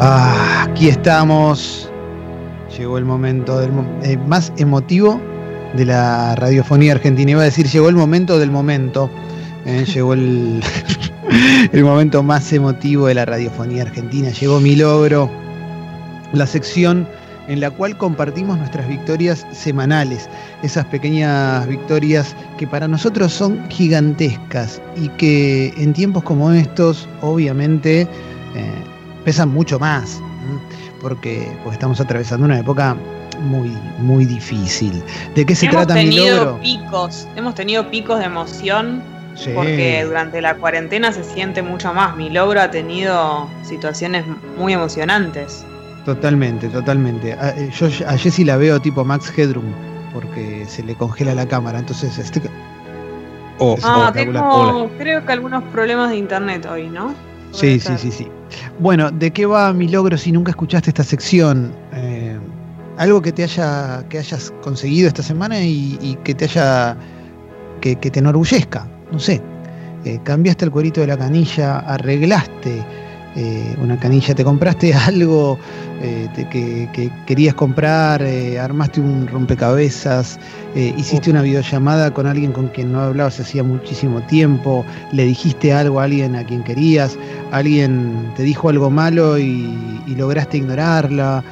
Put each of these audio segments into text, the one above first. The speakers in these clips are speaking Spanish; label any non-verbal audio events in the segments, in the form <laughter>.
Ah, aquí estamos. Llegó el momento del, eh, más emotivo de la radiofonía argentina. Iba a decir, llegó el momento del momento. Eh, <laughs> llegó el, <laughs> el momento más emotivo de la radiofonía argentina. Llegó mi logro. La sección en la cual compartimos nuestras victorias semanales, esas pequeñas victorias que para nosotros son gigantescas y que en tiempos como estos, obviamente, eh, pesan mucho más, porque, porque estamos atravesando una época muy, muy difícil. ¿De qué se hemos trata mi logro? picos, hemos tenido picos de emoción Sí. porque durante la cuarentena se siente mucho más. Mi logro ha tenido situaciones muy emocionantes. Totalmente, totalmente. A- eh, Yo a Jessie la veo tipo Max Headroom, porque se le congela la cámara. Entonces, este, Oh, Ah, espectacular. tengo creo que algunos problemas de internet hoy, ¿no? Sí, sí, sí, sí. Bueno, ¿de qué va mi logro si nunca escuchaste esta sección? Eh, algo que te haya, que hayas conseguido esta semana y, que te haya, que, que te enorgullezca. No sé. Eh, cambiaste el cuerito de la canilla, arreglaste eh, una canilla, te compraste <laughs> algo eh, te- que, que querías comprar, eh, armaste un rompecabezas, hiciste una videollamada con alguien con quien no hablabas hacía muchísimo tiempo, le dijiste algo a alguien a quien querías, alguien te dijo algo malo y, y lograste ignorarla,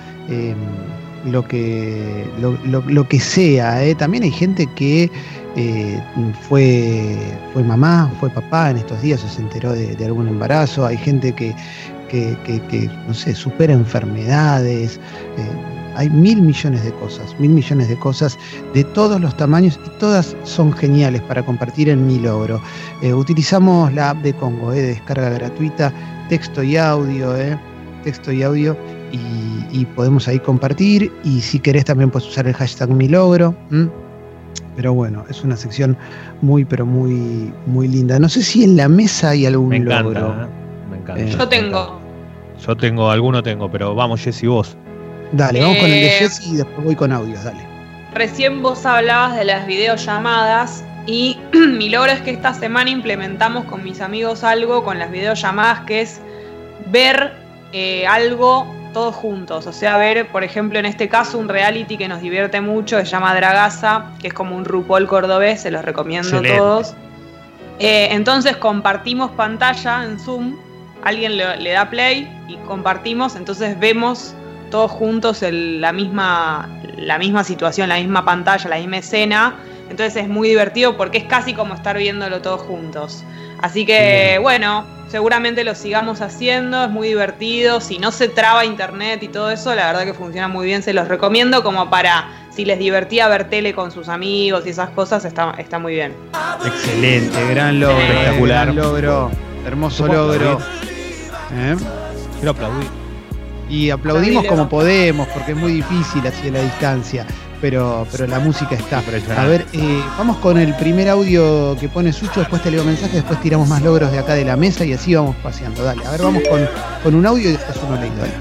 lo, que, lo, lo- lo que sea. También hay gente que eh, fue, fue mamá, fue papá en estos días se enteró de, algún embarazo, hay gente que, que, no sé, supera enfermedades. eh, hay mil millones de cosas, mil millones de cosas de todos los tamaños y todas son geniales para compartir en mi logro. Eh, utilizamos la app de Congo, de descarga gratuita, texto y audio, texto y audio, y, podemos ahí compartir. Y si querés también puedes usar el hashtag mi logro. Pero bueno, es una sección muy, pero muy, muy linda. No sé si en la mesa hay algún me encanta, logro. ¿eh? me encanta. Eh, Yo tengo. Yo tengo, alguno tengo, pero vamos, Jessy, vos. Dale, vamos con el de Eh, Jessy y después voy con audios, dale. Recién vos hablabas de las videollamadas y <clears throat> mi logro es que esta semana implementamos con mis amigos algo con las videollamadas que es ver eh, algo todos juntos. O sea, ver, por ejemplo, en este caso un reality que nos divierte mucho, se llama Dragaza, que es como un RuPaul cordobés, se los recomiendo Excelente. a todos. Eh, entonces compartimos pantalla en Zoom, alguien le, le da play y compartimos, entonces vemos todos juntos el- la, misma, la misma situación, la misma pantalla, la misma escena. Entonces es muy divertido porque es casi como estar viéndolo todos juntos. Así que bueno, seguramente lo sigamos haciendo, es muy divertido. Si no se traba internet y todo eso, la verdad que funciona muy bien. Se los recomiendo como para, si les divertía ver tele con sus amigos y esas cosas, está, está muy bien. Excelente, gran logro, eh, Espectacular. gran logro, hermoso ¿Puedo logro. ¿Eh? Quiero aplaudir. Y aplaudimos Aplaudile, como ¿no? podemos, porque es muy difícil así a la distancia, pero, pero la música está. A ver, eh, vamos con el primer audio que pone Sucho, después te leo mensajes, después tiramos más logros de acá de la mesa y así vamos paseando. Dale, a ver, vamos con, con un audio y después uno leído. Dale.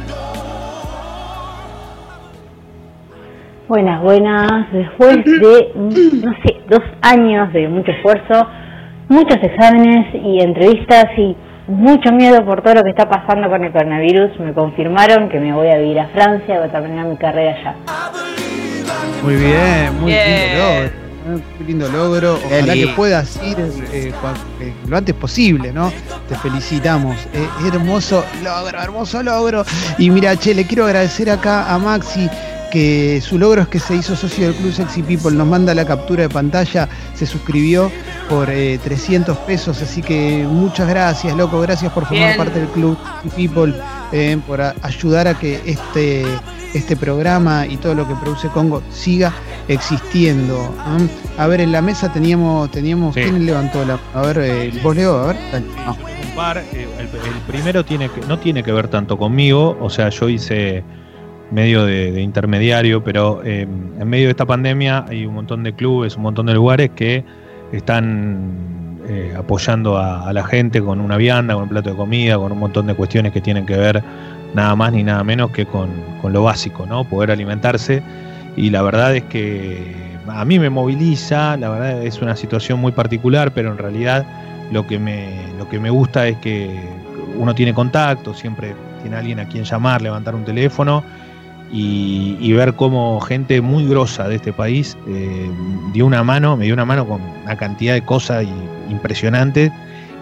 Buenas, buenas. Después de, no sé, dos años de mucho esfuerzo, muchos exámenes y entrevistas y mucho miedo por todo lo que está pasando con el coronavirus, me confirmaron que me voy a vivir a Francia, voy a terminar mi carrera allá. Muy bien, muy Bien. lindo logro. ¿eh? Lindo logro. Ojalá que puedas ir eh, eh, lo antes posible, ¿no? Te felicitamos. Eh, hermoso logro, hermoso logro. Y mira, che, le quiero agradecer acá a Maxi que su logro es que se hizo socio del Club Sexy People, nos manda la captura de pantalla, se suscribió por eh, 300 pesos, así que muchas gracias, loco, gracias por formar Bien. parte del Club Sexy People, eh, por a- ayudar a que este, este programa y todo lo que produce Congo siga existiendo. ¿eh? A ver, en la mesa teníamos, teníamos Sí. ¿quién levantó la A ver, eh, vos Leo, a ver. Dale, no. Un par, el, el primero tiene que, no tiene que ver tanto conmigo, o sea, yo hice medio de, intermediario, pero eh, en medio de esta pandemia hay un montón de clubes, un montón de lugares que están eh, apoyando a, a la gente con una vianda, con un plato de comida, con un montón de cuestiones que tienen que ver nada más ni nada menos que con, con lo básico, ¿no? Poder alimentarse. Y la verdad es que a mí me moviliza, la verdad es una situación muy particular, pero en realidad lo que me, lo que me gusta es que uno tiene contacto, siempre tiene alguien a quien llamar, levantar un teléfono y, ver cómo gente muy grosa de este país eh, dio una mano, me dio una mano con una cantidad de cosas impresionantes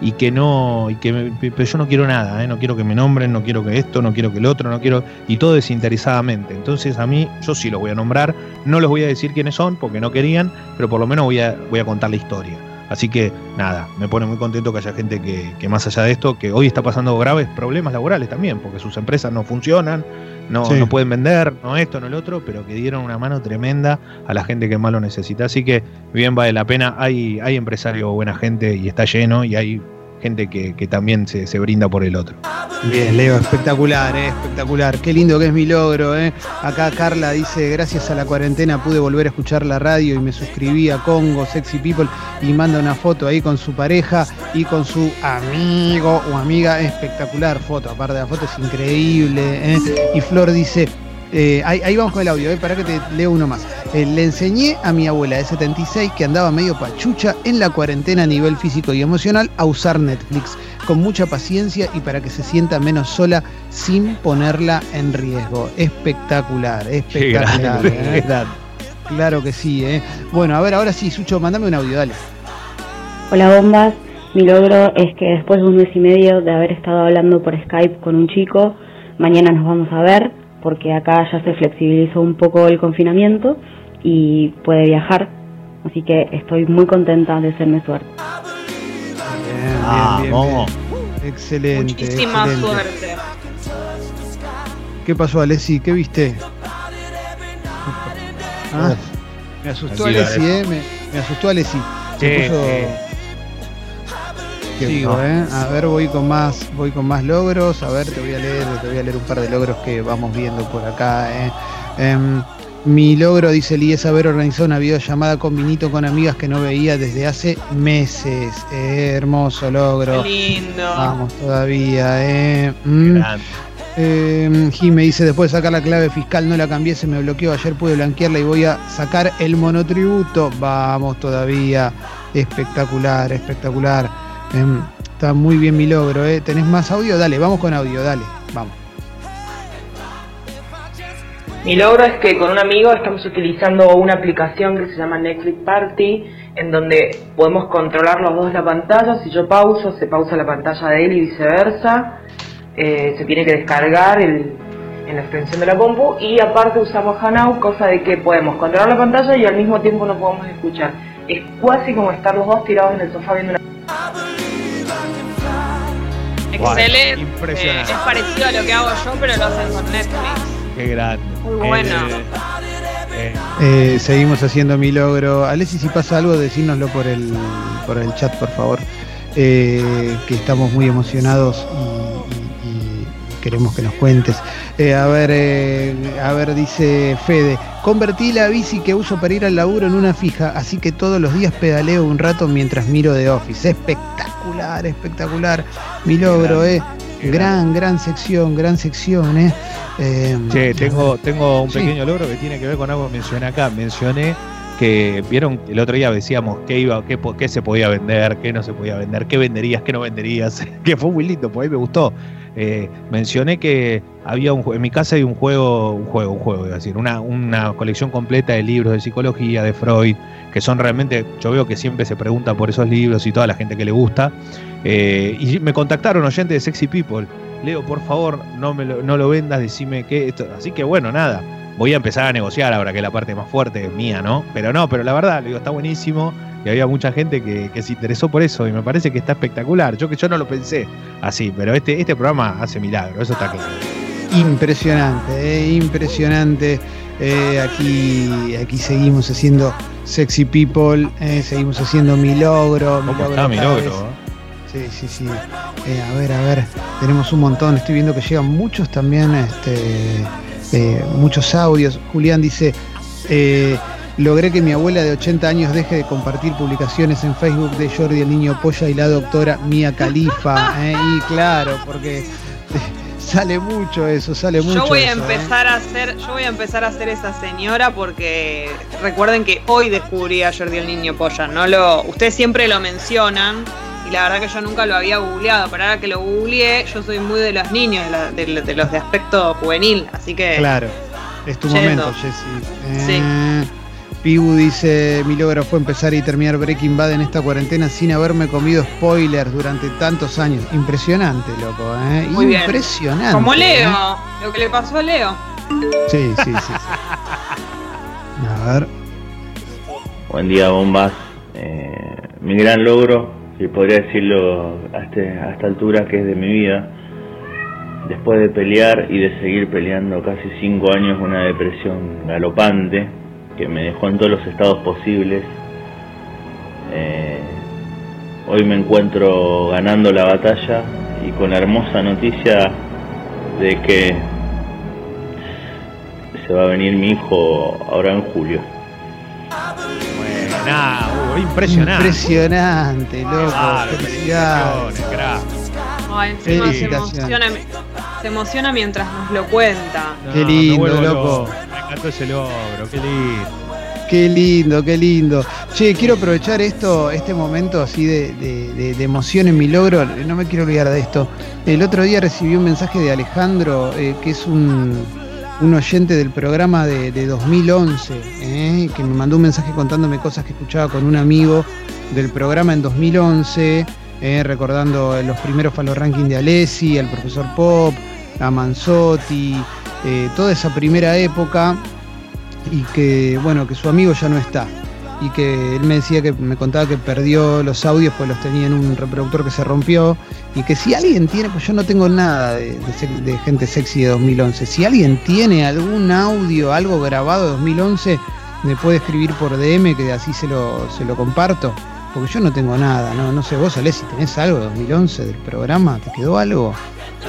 y que no, y que pero yo no quiero nada, ¿eh? no quiero que me nombren, no quiero que esto, no quiero que el otro, no quiero, y todo desinteresadamente. Entonces a mí, yo sí los voy a nombrar, no les voy a decir quiénes son porque no querían, pero por lo menos voy a, voy a contar la historia. Así que nada, me pone muy contento que haya gente que, que más allá de esto, que hoy está pasando graves problemas laborales también, porque sus empresas no funcionan, no, no pueden vender, no esto, no el otro, pero que dieron una mano tremenda a la gente que más lo necesita. Así que bien vale la pena, hay, hay empresarios, buena gente y está lleno y hay gente que, también se, brinda por el otro. Bien, Leo, espectacular, eh, espectacular. Qué lindo que es mi logro. Eh. Acá Carla dice, gracias a la cuarentena pude volver a escuchar la radio y me suscribí a Congo, Sexy People, y manda una foto ahí con su pareja y con su amigo o amiga. Espectacular foto, aparte de la foto es increíble. Eh. Y Flor dice, eh, ahí, vamos con el audio, eh, para que te leo uno más. Eh, le enseñé a mi abuela de 76 que andaba medio pachucha en la cuarentena a nivel físico y emocional a usar Netflix con mucha paciencia y para que se sienta menos sola sin ponerla en riesgo. Espectacular, espectacular. ¿eh? Claro que sí. ¿eh? Bueno, a ver, ahora sí, Sucho, mándame un audio, dale. Hola, bombas. Mi logro es que después de un mes y medio de haber estado hablando por Skype con un chico, mañana nos vamos a ver porque acá ya se flexibilizó un poco el confinamiento y puede viajar. Así que estoy muy contenta de serme suerte. Bien, bien, bien, Excelente. Muchísima suerte. ¿Qué pasó, Alessi? ¿Qué viste? <laughs> Ah, me asustó Alessi, ¿eh? Me, asustó Alessi. Se puso... Sigo, ¿eh? A ver, voy con más, voy con más logros. A ver, te voy a leer, te voy a leer un par de logros que vamos viendo por acá. ¿eh? Em, mi logro, dice Lee, es haber organizado una videollamada con Vinito con amigas que no veía desde hace meses. hermoso logro. Qué lindo. Vamos todavía, ¿eh? Mm. Eh, me dice, después de sacar la clave fiscal no la cambié, se me bloqueó, ayer pude blanquearla y voy a sacar el monotributo. Vamos todavía. Espectacular, espectacular. Em, está muy bien mi logro, ¿eh? ¿Tenés más audio? Dale, vamos con audio, dale, vamos. Mi logro es que con un amigo estamos utilizando una aplicación que se llama Netflix Party, en donde podemos controlar los dos la pantalla. Si yo pauso, se pausa la pantalla de él y viceversa. Eh, se tiene que descargar en la extensión de la compu y aparte usamos Hanout, cosa de que podemos controlar la pantalla y al mismo tiempo nos podemos escuchar. Es casi como estar los dos tirados en el sofá viendo una Excelente. Impresionante. es parecido a lo que hago yo, pero lo hacen con Netflix. Qué grande. Muy bueno. Eh, eh, seguimos haciendo mi logro. Alessi, si pasa algo, decínoslo por el, por el chat, por favor. Eh, que estamos muy emocionados y, queremos que nos cuentes. a ver, a ver, dice Fede, convertí la bici que uso para ir al laburo en una fija, así que todos los días pedaleo un rato mientras miro de Office. Espectacular, espectacular. Mi logro, eh. Gran, gran sección, gran sección, ¿eh? eh tengo, tengo un pequeño logro que tiene que ver con algo que mencioné acá. Mencioné que vieron el otro día decíamos qué iba, qué, qué se podía vender, qué no se podía vender, qué venderías, qué no venderías, <laughs> que fue muy lindo, pues ahí me gustó. Eh, mencioné que había un en mi casa hay un juego, un juego, un juego, es decir, una, una colección completa de libros de psicología, de Freud, que son realmente, yo veo que siempre se pregunta por esos libros y toda la gente que le gusta. Eh, y me contactaron oyentes de Sexy People. Leo, por favor, no, me lo, no lo vendas, decime qué. Esto. Así que bueno, nada. Voy a empezar a negociar ahora que la parte más fuerte es mía, ¿no? Pero no, pero la verdad, le digo, está buenísimo. Y había mucha gente que, se interesó por eso y me parece que está espectacular. Yo que yo no lo pensé así, pero este, este programa hace milagro, eso está claro. Impresionante, eh, impresionante. Eh, aquí, aquí seguimos haciendo Sexy People, eh, seguimos haciendo mi logro. Mi logro está mi logro? Sí, sí, sí. Eh, a ver, a ver, tenemos un montón. Estoy viendo que llegan muchos también, este, eh, muchos audios. Julián dice, eh, logré que mi abuela de 80 años deje de compartir publicaciones en Facebook de Jordi el Niño Polla y la doctora Mía Califa. y claro, porque <laughs> sale mucho eso, sale mucho. Yo voy a empezar a hacer, yo voy a empezar a ser esa señora porque recuerden que hoy descubrí a Jordi el Niño Polla, no lo, ustedes siempre lo mencionan la verdad que yo nunca lo había googleado, pero ahora que lo googleé, yo soy muy de los niños, de, los de aspecto juvenil, así que... Claro, es tu momento, Jessy. sí. Eh, Pigu dice, mi logro fue empezar y terminar Breaking Bad en esta cuarentena sin haberme comido spoilers durante tantos años. Impresionante, loco, ¿eh? Muy Impresionante. Como Leo, ¿eh? lo que le pasó a Leo. Sí, sí, sí. a ver. Buen día, bombas. Eh, mi gran logro, si podría decirlo este, a, esta altura, que es de mi vida, después de pelear y de seguir peleando casi cinco años una depresión galopante, que me dejó en todos los estados posibles. Eh, hoy me encuentro ganando la batalla y con la hermosa noticia de que se va a venir mi hijo ahora en julio. Impresionante. Impresionante, loco. Felicidades. se emociona, mientras nos lo cuenta. Qué lindo, loco ese logro, qué lindo. Qué lindo, qué lindo. Che, quiero aprovechar esto, este momento así de, emoción en mi logro. No me quiero olvidar de esto. El otro día recibí un mensaje de Alejandro, eh, que es un, oyente del programa de, 2011, eh, que me mandó un mensaje contándome cosas que escuchaba con un amigo del programa en 2011, eh, recordando los primeros Falo Ranking de Alessi, al profesor Pop, a Manzotti. Eh, toda esa primera época y que, bueno, que su amigo ya no está. Y que él me decía que me contaba que perdió los audios, pues los tenía en un reproductor que se rompió. Y que si alguien tiene, pues yo no tengo nada de, gente sexy de 2011. Si alguien tiene algún audio, algo grabado de 2011, me puede escribir por DM, que así se lo, se lo comparto. Porque yo no tengo nada, no, no sé, vos, Ale, si tenés algo de 2011 del programa, ¿te quedó algo?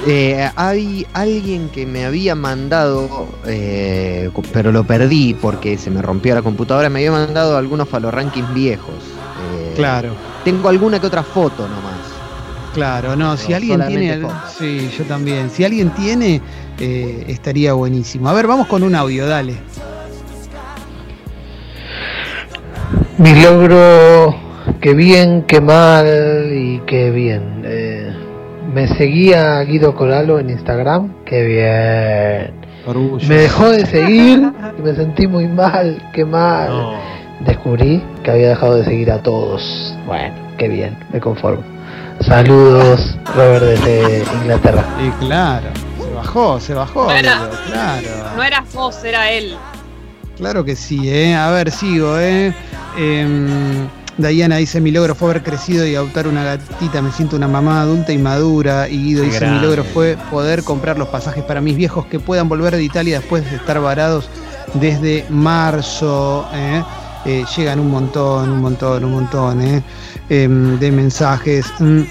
Eh, hay alguien que me había mandado, eh, pero lo perdí porque se me rompió la computadora, me había mandado algunos rankings viejos. Eh, claro. Tengo alguna que otra foto nomás. Claro, no, si alguien tiene. Sí, yo también. Si alguien tiene, estaría buenísimo. A ver, vamos con un audio, dale. Mi logro, qué bien, qué mal y qué bien. Me seguía Guido Coralo en Instagram. Qué bien. Me dejó de seguir <laughs> y me sentí muy mal. Qué mal. Descubrí que había dejado de seguir a todos. Bueno, qué bien. Me conformo. Saludos, Robert desde Inglaterra. Y claro, se bajó, se bajó. No era, claro. no eras vos, era él. Claro que sí, ¿eh? A ver, sigo, ¿eh? eh Diana dice, mi logro fue haber crecido y adoptar una gatita, me siento una mamá adulta y madura. Y Guido dice, mi logro fue poder comprar los pasajes para mis viejos que puedan volver de Italia después de estar varados desde marzo. ¿eh? Eh, llegan un montón, un montón, un montón ¿eh? em, de mensajes. Mm.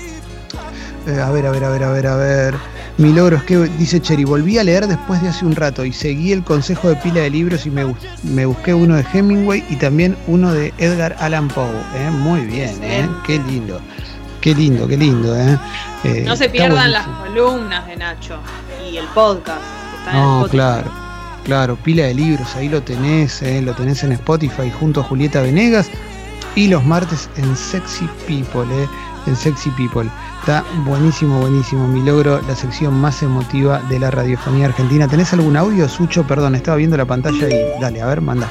a ver, a ver, a ver, a ver, a ver. Mi logro es que, dice Cheri, volví a leer después de hace un rato y seguí el consejo de pila de libros y me, me busqué uno de Hemingway y también uno de Edgar Allan Poe. ¿eh? Muy bien, ¿eh? qué lindo. Qué lindo, qué lindo. ¿eh? eh no se pierdan las columnas de Nacho y el podcast. no, claro. Claro, pila de libros, ahí lo tenés, ¿eh? lo tenés en Spotify junto a Julieta Venegas y los martes en Sexy People, ¿eh? en Sexy People. Está buenísimo, buenísimo. Mi logro, la sección más emotiva de la radiofonía argentina. ¿Tenés algún audio, Sucho? Perdón, estaba viendo la pantalla y dale, a ver, manda.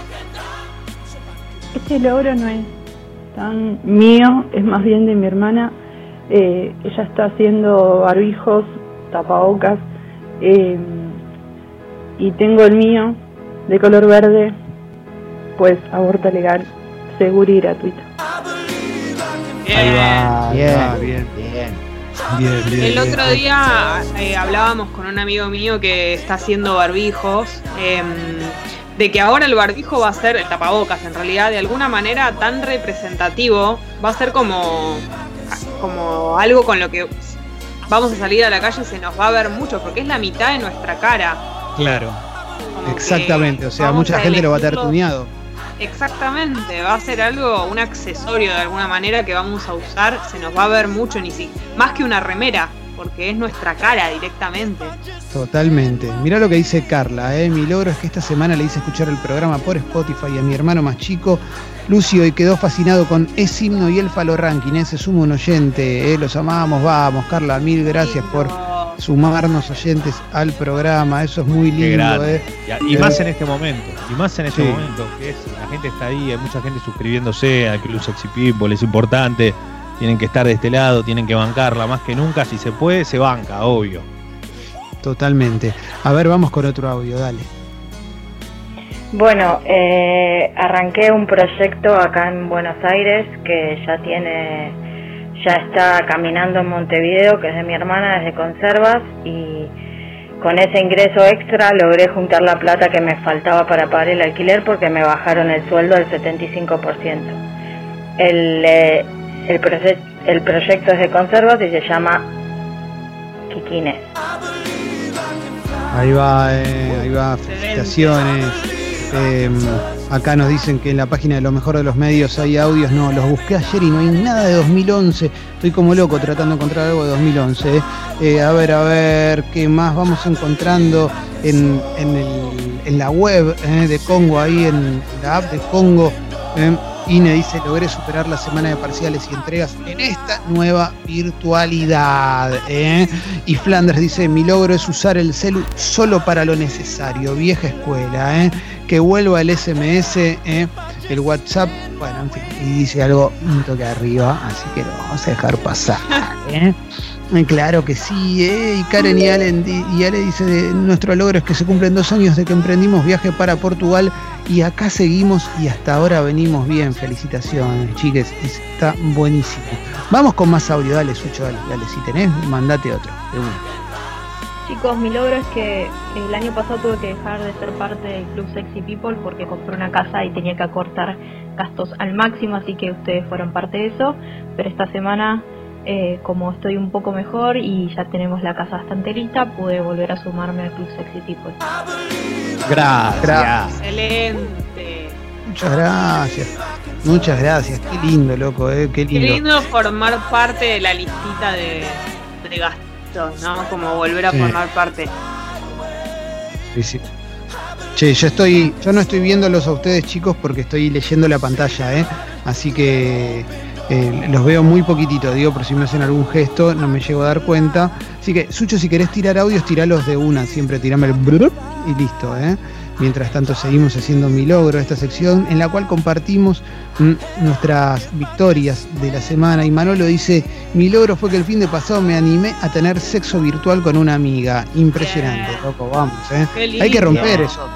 Este logro no es tan mío, es más bien de mi hermana. Eh, ella está haciendo barbijos, tapabocas, eh, y tengo el mío de color verde, pues aborto legal, seguro y gratuito. Ahí va, bien, bien, bien. El otro día eh, hablábamos con un amigo mío que está haciendo barbijos, em, de que ahora el barbijo va a ser, el tapabocas en realidad, de alguna manera tan representativo, va a ser como, como algo con lo que vamos a salir a la calle y se nos va a ver mucho, porque es la mitad de nuestra cara. Claro, exactamente, o sea, mucha gente lo va a tener tuneado. Exactamente, va a ser algo, un accesorio de alguna manera que vamos a usar, se nos va a ver mucho, ni si, más que una remera, porque es nuestra cara directamente. Totalmente. Mira lo que dice Carla, ¿eh? mi logro es que esta semana le hice escuchar el programa por Spotify a mi hermano más chico, Lucio, y quedó fascinado con Es himno y el Falo Ranking, ese sumo un oyente, ¿eh? los amamos, vamos, Carla, mil gracias por sumarnos oyentes al programa, eso es muy lindo. ¿eh? Y, más en este momento, y más en este momento, que es, la gente está ahí, hay mucha gente suscribiéndose al Club Sexy People, es importante tienen que estar de este lado, tienen que bancarla más que nunca, si se puede, se banca, obvio. Totalmente. A ver, vamos con otro audio, dale. Bueno, eh, arranqué un proyecto acá en Buenos Aires que ya tiene, ya está caminando en Montevideo, que es de mi hermana desde Conservas y con ese ingreso extra logré juntar la plata que me faltaba para pagar el alquiler porque me bajaron el sueldo al 75%. El, eh, el, el proyecto es de conservas y se llama Kikines. Ahí va, eh, ahí va, felicitaciones. Em, acá nos dicen que en la página de lo mejor de los medios hay audios. No, los busqué ayer y no hay nada de 2011. Estoy como loco tratando de encontrar algo de 2011. Eh. Eh, a ver, a ver, ¿qué más vamos encontrando en, en, la web de Congo, ahí en la app de Congo? INE dice, logré superar la semana de parciales y entregas en esta nueva virtualidad. ¿eh? Y Flanders dice, mi logro es usar el celu solo para lo necesario, vieja escuela, ¿eh? Que vuelva el SMS, ¿eh? el WhatsApp, bueno, en fin, y dice algo un toque arriba, así que lo vamos a dejar pasar. <laughs> ¿eh? Claro que sí, ¿eh? y Karen y Ale, y Ale dice, nuestro logro es que se cumplen dos años de que emprendimos viaje para Portugal y acá seguimos y hasta ahora venimos bien. Felicitaciones, chiques, está buenísimo. Vamos con más audio, dale, Sucho, dale, dale. Si tenés, mandate otro. Chicos, mi logro es que el año pasado tuve que dejar de ser parte del Club Sexy People porque compré una casa y tenía que acortar gastos al máximo, así que ustedes fueron parte de eso. Pero esta semana, eh, como estoy un poco mejor y ya tenemos la casa bastante lista, pude volver a sumarme al Club Sexy People. Gracias. Excelente. Muchas gracias. Muchas gracias. Qué lindo, loco, eh. Qué lindo. Qué lindo formar parte de la listita de, gastos, ¿no? Como volver a formar parte. Sí, sí. Che, yo estoy, yo no estoy viéndolos a ustedes chicos porque estoy leyendo la pantalla, ¿eh? Así que eh, los veo muy poquitito, digo, por si me hacen algún gesto, no me llego a dar cuenta. Así que, Sucho, si querés tirar audios, tiralos de una, siempre tirame el y listo, ¿eh? Mientras tanto seguimos haciendo mi logro, esta sección en la cual compartimos mm, nuestras victorias de la semana. Y Manolo dice, mi logro fue que el fin de pasado me animé a tener sexo virtual con una amiga. Impresionante, loco, vamos, ¿eh? Hay que romper eso,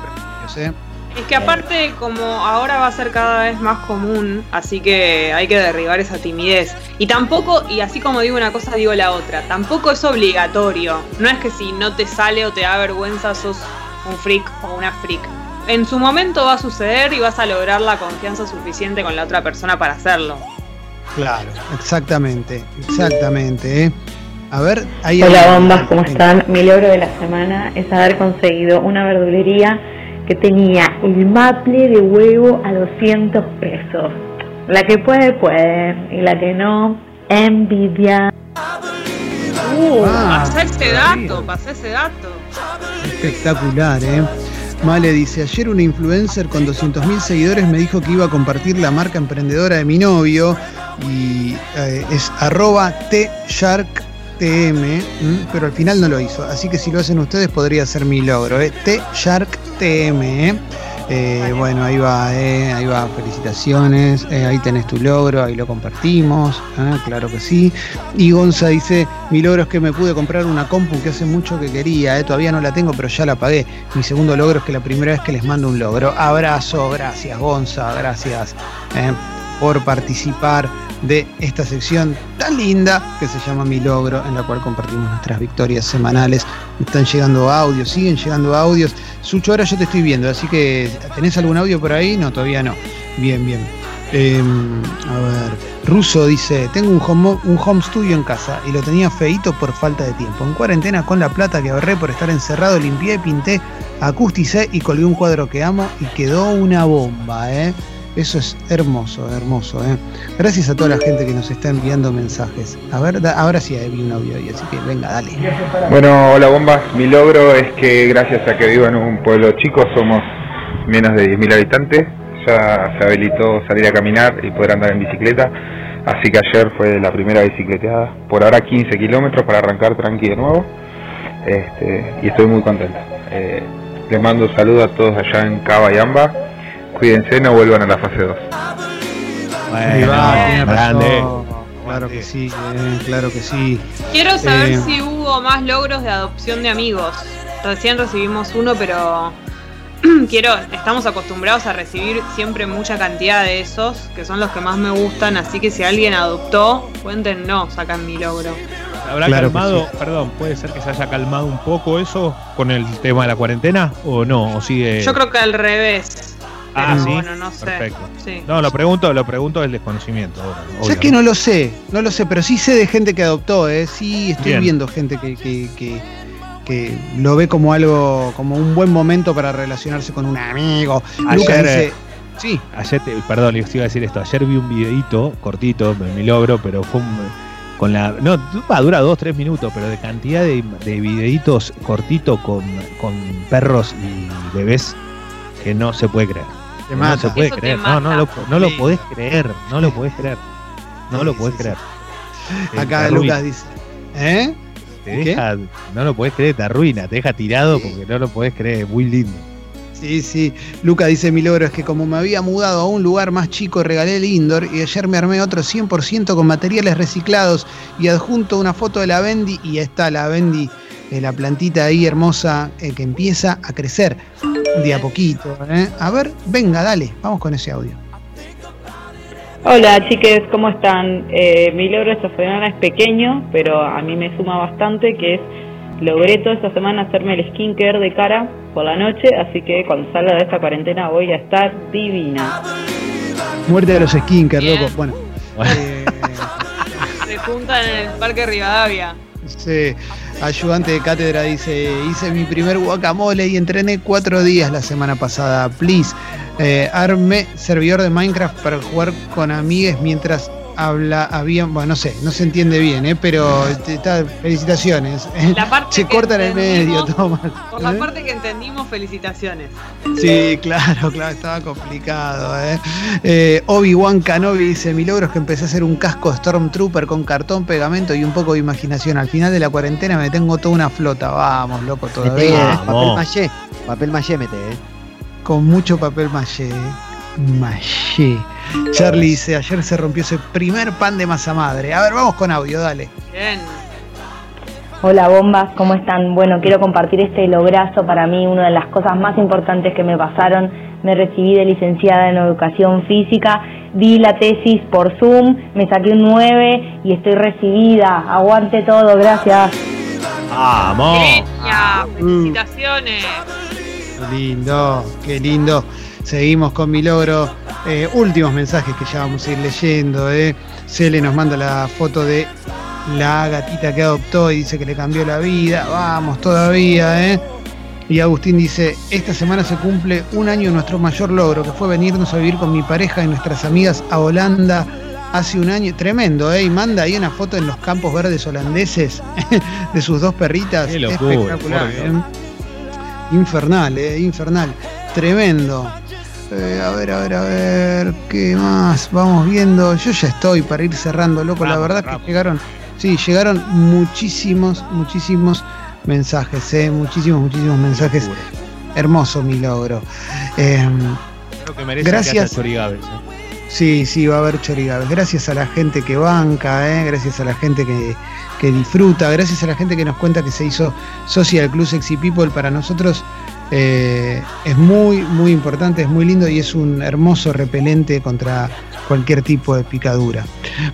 ¿eh? Es que aparte, como ahora va a ser cada vez más común, así que hay que derribar esa timidez. Y tampoco, y así como digo una cosa, digo la otra, tampoco es obligatorio. No es que si no te sale o te da vergüenza sos un freak o una freak. En su momento va a suceder y vas a lograr la confianza suficiente con la otra persona para hacerlo. Claro, exactamente, exactamente. ¿eh? A ver, ahí Hola bombas, ¿cómo están? Mi logro de la semana es haber conseguido una verdulería que tenía el maple de huevo a 200 pesos. La que puede, puede. Y la que no, envidia. Uh, ah, pasá ese dato, pasá ese dato. Espectacular, ¿eh? Male dice, ayer una influencer con 200.000 seguidores me dijo que iba a compartir la marca emprendedora de mi novio y eh, es arroba tshark TM, pero al final no lo hizo. Así que si lo hacen ustedes podría ser mi logro. ¿eh? T-Shark TM. ¿Eh? Eh, bueno, ahí va, eh, ahí va, felicitaciones, ahí tenés tu logro, ahí lo compartimos, claro que sí. Y Gonza dice, mi logro es que me pude comprar una compu que hace mucho que quería, todavía no la tengo, pero ya la pagué. Mi segundo logro es que la primera vez que les mando un logro. Abrazo, gracias Gonza, gracias por participar de esta sección tan linda que se llama Mi Logro, en la cual compartimos nuestras victorias semanales. Están llegando audios, siguen llegando audios. Sucho, ahora yo te estoy viendo, así que ¿tenés algún audio por ahí? No, todavía no. Bien, bien. Em, a ver, Russo dice, tengo un home, un home studio en casa y lo tenía feito por falta de tiempo. En cuarentena con la plata que ahorré por estar encerrado, limpié, pinté, acusticé y colgué un cuadro que amo y quedó una bomba, ¿eh? Eso es hermoso, hermoso. ¿eh? Gracias a toda la gente que nos está enviando mensajes. A ver, ahora sí vi un audio ahí, así que venga, dale. Bueno, hola bombas. Mi logro es que gracias a que vivo en un pueblo chico, somos menos de 10.000 habitantes, ya se habilitó salir a caminar y poder andar en bicicleta. Así que ayer fue la primera bicicleteada. Por ahora 15 kilómetros para arrancar tranqui de nuevo. Este, y estoy muy contento. Eh, les mando un saludo a todos allá en Cava y Amba. Cuídense, no vuelvan a la fase 2. grande. Claro que sí, eh, claro que sí. Quiero saber Eh, si hubo más logros de adopción de amigos. Recién recibimos uno, pero <clears throat> quiero, estamos acostumbrados a recibir siempre mucha cantidad de esos, que son los que más me gustan, así que si alguien adoptó, cuéntenos acá en mi logro. ¿Habrá Claro calmado? Perdón, ¿puede ser que se haya calmado un poco eso con el tema de la cuarentena? ¿O no? ¿O sigue.? Yo creo que al revés. Ah, pero sí. Bueno, no sé. Perfecto. Sí. No, lo pregunto, lo pregunto del desconocimiento. obvio, ¿Sabes que no lo sé? No lo sé, pero sí sé de gente que adoptó, ¿eh? Sí, estoy Bien. viendo gente que, que, que, que lo ve como algo, como un buen momento para relacionarse con un amigo. Ayer, Lucas eh, dice, sí, Ayer, te- perdón, les iba a decir esto. Ayer vi un videito cortito, mi mi logro, pero fue un- con la. No, va, dura dos, tres minutos, pero de cantidad de, de videitos cortitos con, con perros y bebés que no se puede creer. Te no mata. se puede Eso te creer. No, lo, no lo Sí. podés creer. No lo podés creer. No Sí, lo podés sí. creer. Eh, Acá Lucas dice, ¿eh? Te ¿Qué? deja, no lo podés creer, te arruina, te deja tirado porque no lo podés creer, es muy lindo. Sí, sí. Luca dice, mi logro es que como me había mudado a un lugar más chico, regalé el indoor y ayer me armé otro 100% con materiales reciclados y adjunto una foto de la Bendy y está la Bendy, eh, la plantita ahí hermosa eh, que empieza a crecer de a poquito. ¿eh? A ver, venga, dale, vamos con ese audio. Hola chiques, ¿cómo están? Eh, mi logro esta semana es pequeño, pero a mí me suma bastante, que es logré toda esta semana hacerme el skincare de cara por la noche, así que cuando salga de esta cuarentena voy a estar divina. Muerte de los skinkers, Bien. loco. Bueno, eh, <laughs> Se juntan en el Parque Rivadavia. Sí, ayudante de cátedra dice, hice mi primer guacamole y entrené cuatro días la semana pasada. Please, eh, arme servidor de Minecraft para jugar con amigues mientras habla, había, bueno, no sé, no se entiende bien, eh, pero te- está, felicitaciones. La parte <laughs> se que corta en el medio, toma. Por la ¿Eh? parte que entendimos, felicitaciones. Sí, claro, claro, estaba complicado. ¿eh? Eh, Obi-Wan Kenobi dice: Mi logro es que empecé a hacer un casco Stormtrooper con cartón, pegamento y un poco de imaginación. Al final de la cuarentena me tengo toda una flota. Vamos, loco, Mete, todavía. eh, papel Vamos. maché. Papel maché mete, eh. Con mucho papel maché. Maché. Charlie dice: Ayer se rompió ese primer pan de masa madre. A ver, vamos con audio, dale. Bien. Hola bombas, ¿cómo están? Bueno, quiero compartir este lograzo para mí, una de las cosas más importantes que me pasaron. Me recibí de licenciada en educación física, di la tesis por Zoom, me saqué un 9 y estoy recibida. Aguante todo, gracias. ¡Vamos! Genia, felicitaciones. Qué lindo, qué lindo. Seguimos con mi logro. Eh, últimos mensajes que ya vamos a ir leyendo. Eh. Cele nos manda la foto de la gatita que adoptó y dice que le cambió la vida. Vamos todavía, ¿eh? Y Agustín dice, esta semana se cumple un año de nuestro mayor logro, que fue venirnos a vivir con mi pareja y nuestras amigas a Holanda hace un año. Tremendo, ¿eh? Y manda ahí una foto en los campos verdes holandeses <laughs> de sus dos perritas. Qué locura, Espectacular. ¿eh? Infernal, eh, infernal. Tremendo. Eh, a ver, a ver, a ver, ¿qué más? Vamos viendo. Yo ya estoy para ir cerrando, loco. la verdad vamos. que llegaron, sí, llegaron muchísimos, muchísimos mensajes, eh, muchísimos, muchísimos mensajes. Hermoso mi logro. Eh, Creo que merece Gracias. que haya ¿eh? Sí, sí, va a haber chorigaves. Gracias a la gente que banca, ¿eh? gracias a la gente que, que disfruta, gracias a la gente que nos cuenta que se hizo socia del Club Sexy People. Para nosotros eh, es muy, muy importante, es muy lindo y es un hermoso repelente contra cualquier tipo de picadura.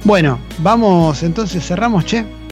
Bueno, vamos, entonces cerramos, che.